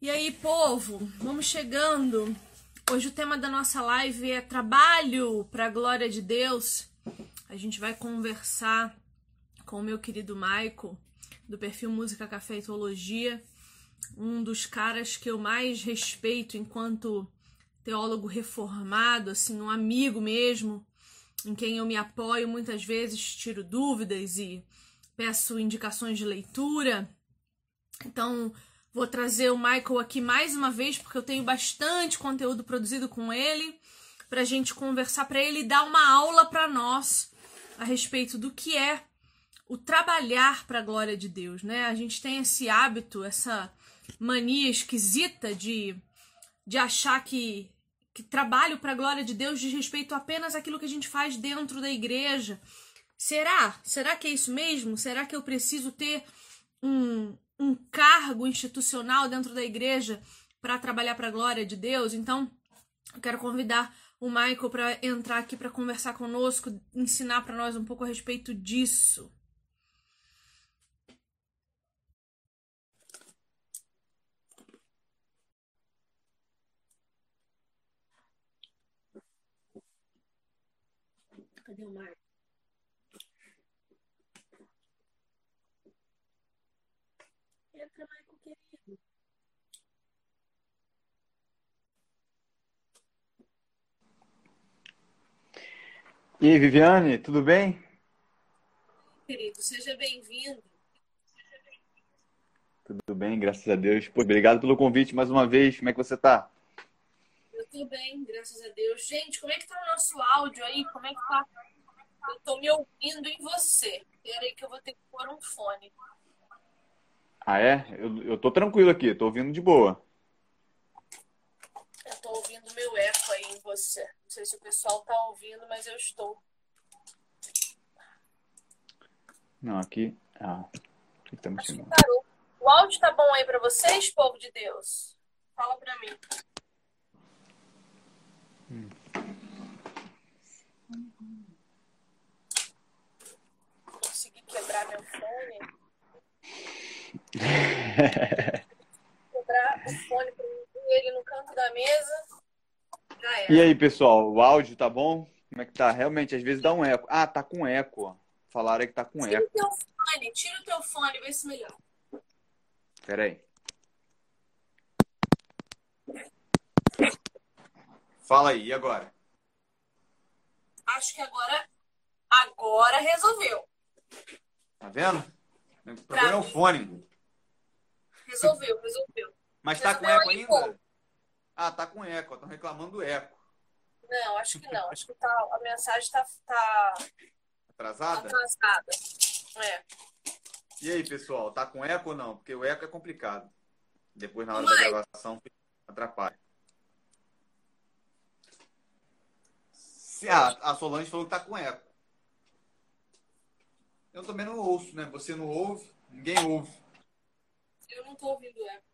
E aí, povo, vamos chegando. Hoje o tema da nossa live é trabalho para a glória de Deus. A gente vai conversar com o meu querido Maico, do perfil Música Café e Teologia, um dos caras que eu mais respeito enquanto teólogo reformado, assim, um amigo mesmo, em quem eu me apoio muitas vezes, tiro dúvidas e peço indicações de leitura. Então, Vou trazer o Michael aqui mais uma vez, porque eu tenho bastante conteúdo produzido com ele, para a gente conversar, para ele dar uma aula para nós a respeito do que é o trabalhar para a glória de Deus, né? A gente tem esse hábito, essa mania esquisita de, de achar que, que trabalho para a glória de Deus diz respeito apenas àquilo que a gente faz dentro da igreja. Será? Será que é isso mesmo? Será que eu preciso ter um, um cargo institucional dentro da igreja para trabalhar para a glória de Deus. Então, eu quero convidar o Michael para entrar aqui para conversar conosco, ensinar para nós um pouco a respeito disso. Cadê o Michael? Querido. E aí, Viviane, tudo bem? Querido, seja bem-vindo. Tudo bem, graças a Deus. Pô, obrigado pelo convite mais uma vez. Como é que você tá? Eu tô bem, graças a Deus. Gente, como é que tá o nosso áudio aí? Como é que tá? Eu tô me ouvindo em você. Espera aí que eu vou ter que pôr um fone. Ah, é? Eu, eu tô tranquilo aqui, tô ouvindo de boa. Eu tô ouvindo meu eco aí em você. Não sei se o pessoal tá ouvindo, mas eu estou. Não, aqui. Ah, aqui tá mexendo. parou. O áudio tá bom aí pra vocês, povo de Deus? Fala pra mim. Consegui quebrar meu fone. Quebrar o fone pra mim, ele no canto da mesa. Já era. E aí, pessoal, o áudio tá bom? Como é que tá? Realmente, às vezes dá um eco. Ah, tá com eco. Falaram que tá com Tira eco. o teu fone, tira o teu fone, vê se melhor. Pera aí. Fala aí, e agora? Acho que agora, agora resolveu. Tá vendo? O problema é o fone. Resolveu, resolveu. Mas tá com eco ainda? Ah, tá com eco. Estão reclamando do eco. Não, acho que não. Acho que tá, a mensagem tá, tá Atrasada? atrasada. É. E aí, pessoal, tá com eco ou não? Porque o eco é complicado. Depois, na hora Vai. da gravação, atrapalha. Se a, a Solange falou que tá com eco. Eu também não ouço, né? Você não ouve, ninguém ouve. Eu não tô ouvindo eco.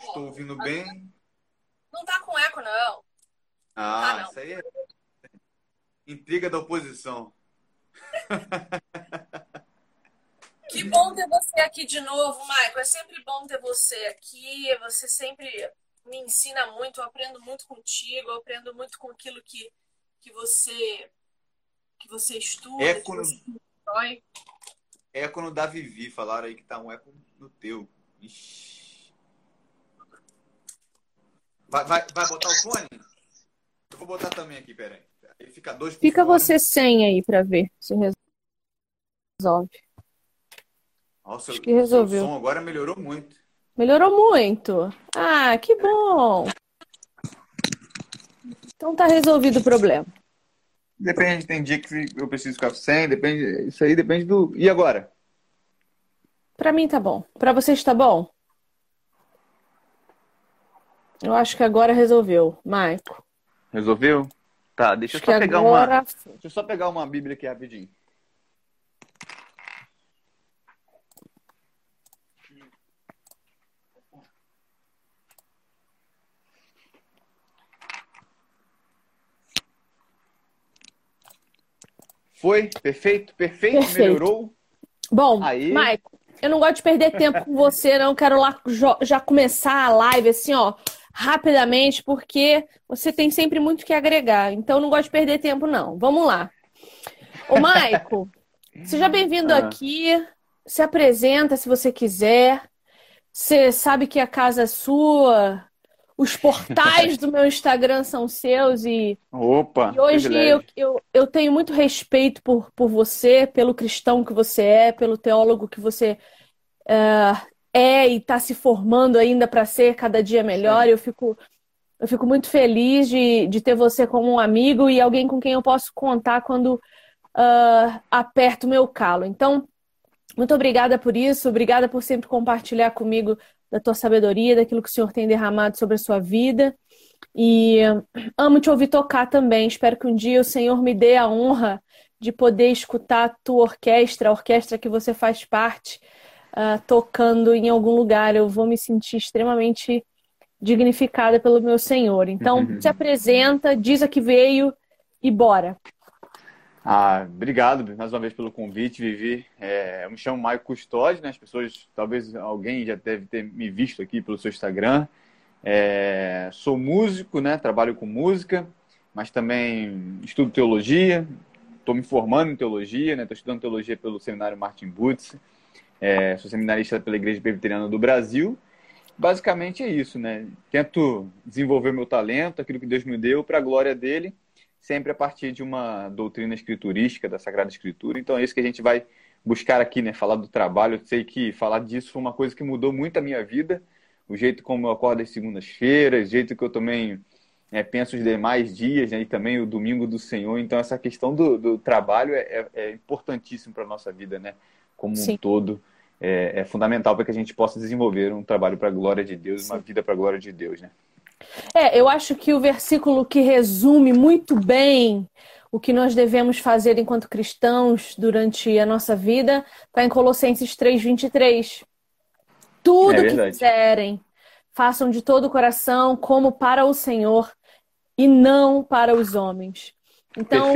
Ó, Estou ouvindo bem. Não tá com eco, não. Ah, Tá, não. isso aí é intriga da oposição. Que bom ter você aqui de novo, Maicon. É sempre bom ter você aqui. Você sempre me ensina muito. Eu aprendo muito contigo. Eu aprendo muito com aquilo que, que você que você estuda, Eco que no- você constrói. Eco no da Vivi, falaram aí que tá um eco no teu. Ixi. Vai, vai, vai botar o fone? Eu vou botar também aqui, peraí. Aí fica dois Fica fora. você sem aí pra ver se resolve. Nossa, Acho que resolveu. O som agora melhorou muito. Melhorou muito. Ah, que bom. Então tá resolvido o problema. Depende, tem dia que eu preciso ficar sem, depende. Isso aí depende do. E agora? Pra mim tá bom. Pra vocês tá bom? Eu acho que agora resolveu, Maico. Resolveu? Tá, deixa Acho eu só pegar uma. agora Deixa eu só pegar uma Bíblia aqui rapidinho. Foi? Perfeito? Perfeito? Perfeito. Melhorou? Bom, Aí. Maico, eu não gosto de perder tempo com você, não. Quero lá já começar a live assim, ó, rapidamente, porque você tem sempre muito que agregar. Então, não gosto de perder tempo, não. Vamos lá. Ô, Maico, seja bem-vindo ah. aqui. Se apresenta se você quiser. Você sabe que a casa é sua, os portais do meu Instagram são seus e, Opa, e hoje eu, eu, eu, tenho muito respeito por, por você, pelo cristão que você é, pelo teólogo que você uh, é e está se formando ainda para ser cada dia melhor. Eu fico, eu fico muito feliz de, de ter você como um amigo e alguém com quem eu posso contar quando uh, aperto o meu calo. Então, muito obrigada por isso, obrigada por sempre compartilhar comigo da tua sabedoria, daquilo que o Senhor tem derramado sobre a sua vida. E amo te ouvir tocar também. Espero que um dia o Senhor me dê a honra de poder escutar a tua orquestra, a orquestra que você faz parte, uh, tocando em algum lugar. Eu vou me sentir extremamente dignificada pelo meu Senhor. Então, uhum. se apresenta, diz a que veio e bora. Ah, obrigado mais uma vez pelo convite, Vivi. É, eu me chamo Maio Custódio, né? As pessoas, talvez alguém já deve ter me visto aqui pelo seu Instagram. É, sou músico, né? Trabalho com música, mas também estudo teologia. Estou me formando em teologia, né? Estou estudando teologia pelo seminário Martin Butz. É, sou seminarista pela Igreja Presbiteriana do Brasil. Basicamente é isso, né? Tento desenvolver meu talento, aquilo que Deus me deu, para a glória dele sempre a partir de uma doutrina escriturística da Sagrada Escritura. Então é isso que a gente vai buscar aqui, né? Falar do trabalho. Eu sei que falar disso foi uma coisa que mudou muito a minha vida. O jeito como eu acordo às segundas-feiras, o jeito que eu também é, penso os demais dias, né? e também o domingo do Senhor. Então essa questão do, do trabalho é, é, é importantíssimo para a nossa vida, né? Como Sim. um todo. É, é fundamental para que a gente possa desenvolver um trabalho para a glória de Deus, Sim. uma vida para a glória de Deus, né? É, eu acho que o versículo que resume muito bem o que nós devemos fazer enquanto cristãos durante a nossa vida está em Colossenses 3:23. Tudo é que fizerem, façam de todo o coração como para o Senhor e não para os homens. Então,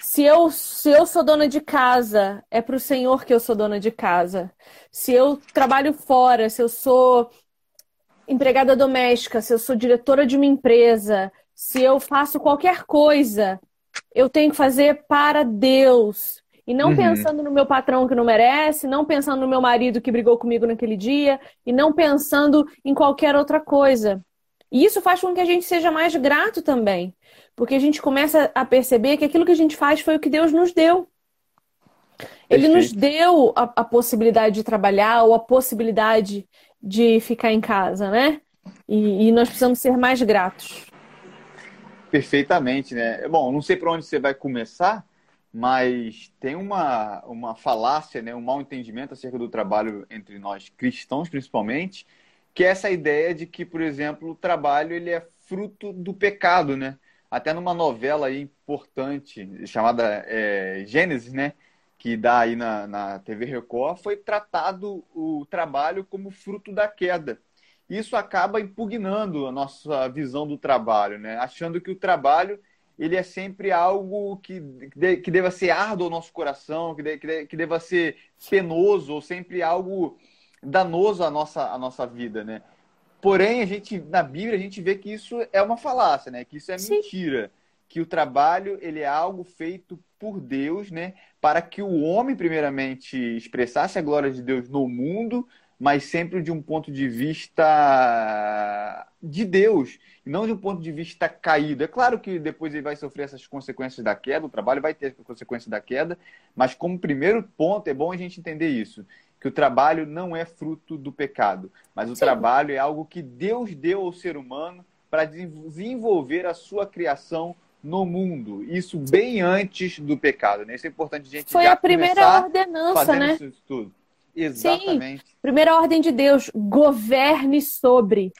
se eu, se eu sou dona de casa, é para o Senhor que eu sou dona de casa. Se eu trabalho fora, se eu sou empregada doméstica, se eu sou diretora de uma empresa, se eu faço qualquer coisa, eu tenho que fazer para Deus. E não uhum. pensando no meu patrão que não merece, não pensando no meu marido que brigou comigo naquele dia, e não pensando em qualquer outra coisa. E isso faz com que a gente seja mais grato também. Porque a gente começa a perceber que aquilo que a gente faz foi o que Deus nos deu. Ele Perfeito. nos deu a, a, possibilidade de trabalhar ou a possibilidade de ficar em casa, né? E, e nós precisamos ser mais gratos. Perfeitamente, né? Bom, não sei para onde você vai começar, mas tem uma, uma falácia, né, um mau entendimento acerca do trabalho entre nós cristãos, principalmente, que é essa ideia de que, por exemplo, o trabalho ele é fruto do pecado, né? Até numa novela aí importante chamada é, Gênesis, né? Que dá aí na, na TV Record, foi tratado o trabalho como fruto da queda. Isso acaba impugnando a nossa visão do trabalho, né? achando que o trabalho ele é sempre algo que, que deva ser árduo ao nosso coração, que, de, que deva ser penoso, ou sempre algo danoso à nossa, à nossa vida, né? Porém, a gente, na Bíblia, a gente vê que isso é uma falácia, né? Que isso é Sim. mentira. Que o trabalho, ele é algo feito por Deus, né? Para que o homem, primeiramente, expressasse a glória de Deus no mundo, mas sempre de um ponto de vista de Deus, e não de um ponto de vista caído. É claro que depois ele vai sofrer essas consequências da queda, o trabalho vai ter consequências da queda, mas como primeiro ponto é bom a gente entender isso, que o trabalho não é fruto do pecado, mas o Sim. trabalho é algo que Deus deu ao ser humano para desenvolver a sua criação no mundo. Isso bem antes do pecado, né? Isso é importante a gente Foi a primeira ordenança, né? Isso tudo. Exatamente. Sim, primeira ordem de Deus, governe sobre.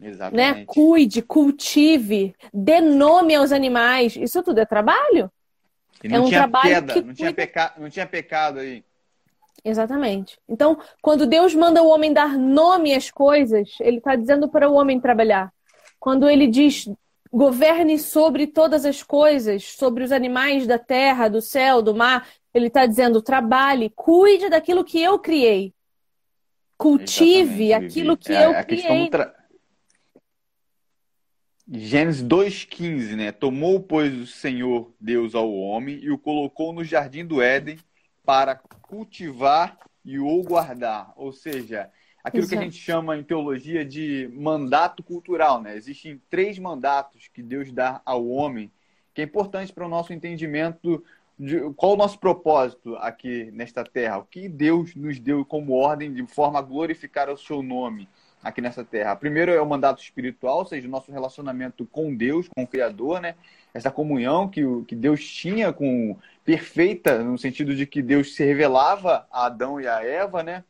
Exatamente. Né? Cuide, cultive, dê nome aos animais. Isso tudo é trabalho? é um trabalho queda, que não, tinha peca... não tinha pecado aí. Exatamente. Então, quando Deus manda o homem dar nome às coisas, ele está dizendo para o homem trabalhar. Quando ele diz governe sobre todas as coisas, sobre os animais da terra, do céu, do mar. Ele está dizendo: trabalhe, cuide daquilo que eu criei. Cultive Exatamente, aquilo que é, eu criei. Tra... Gênesis 2,15, né? Tomou, pois, o Senhor Deus ao homem e o colocou no jardim do Éden para cultivar e o guardar. Ou seja, aquilo Exato. que a gente chama em teologia de mandato cultural, né? Existem três mandatos que Deus dá ao homem, que é importante para o nosso entendimento de qual o nosso propósito aqui nesta terra, o que Deus nos deu como ordem de forma a glorificar o seu nome aqui nessa terra. Primeiro é o mandato espiritual, ou seja, o nosso relacionamento com Deus, com o Criador, né? Essa comunhão que, que Deus tinha com perfeita, no sentido de que Deus se revelava a Adão e a Eva, né?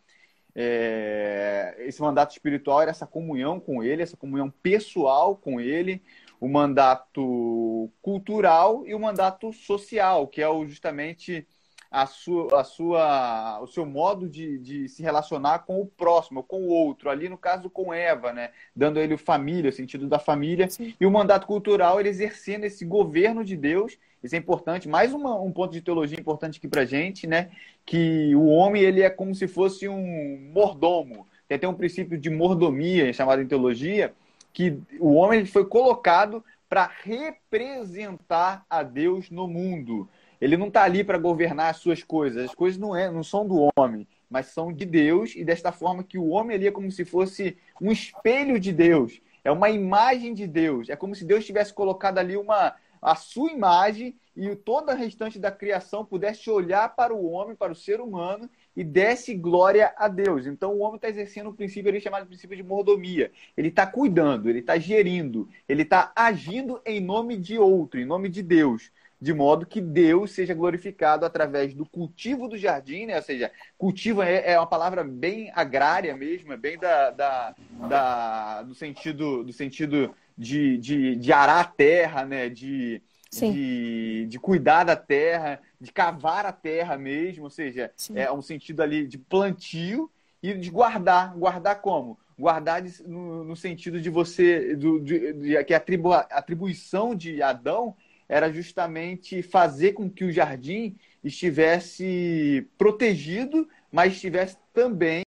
É, esse mandato espiritual era essa comunhão com Ele, essa comunhão pessoal com Ele, o mandato cultural e o mandato social, que é o, justamente a sua, a sua, o seu modo de, de se relacionar com o próximo, com o outro. Ali, no caso, com Eva, né? dando a ele família, o sentido da família. Sim. E o mandato cultural, ele exercendo esse governo de Deus. Isso é importante. Mais uma, um ponto de teologia importante aqui para gente, né? Que o homem ele é como se fosse um mordomo. Tem até um princípio de mordomia chamado em teologia, que o homem foi colocado para representar a Deus no mundo. Ele não está ali para governar as suas coisas. As coisas não, é, não são do homem, mas são de Deus, e desta forma que o homem ali é como se fosse um espelho de Deus. É uma imagem de Deus. É como se Deus tivesse colocado ali uma, a sua imagem e toda a restante da criação pudesse olhar para o homem, para o ser humano e desse glória a Deus. Então o homem está exercendo um princípio ali chamado princípio de mordomia. Ele está cuidando, ele está gerindo, ele está agindo em nome de outro, em nome de Deus. De modo que Deus seja glorificado através do cultivo do jardim, né? ou seja, cultivo é, é uma palavra bem agrária mesmo, é bem da, da, da do sentido, do sentido de, de, de arar a terra, né? de, de, de, cuidar da terra, de cavar a terra mesmo, ou seja, Sim. é um sentido ali de plantio e de guardar. Guardar como? Guardar no, no sentido de você, do, de, de, que a, atribu, a atribuição de Adão era justamente fazer com que o jardim estivesse protegido, mas estivesse também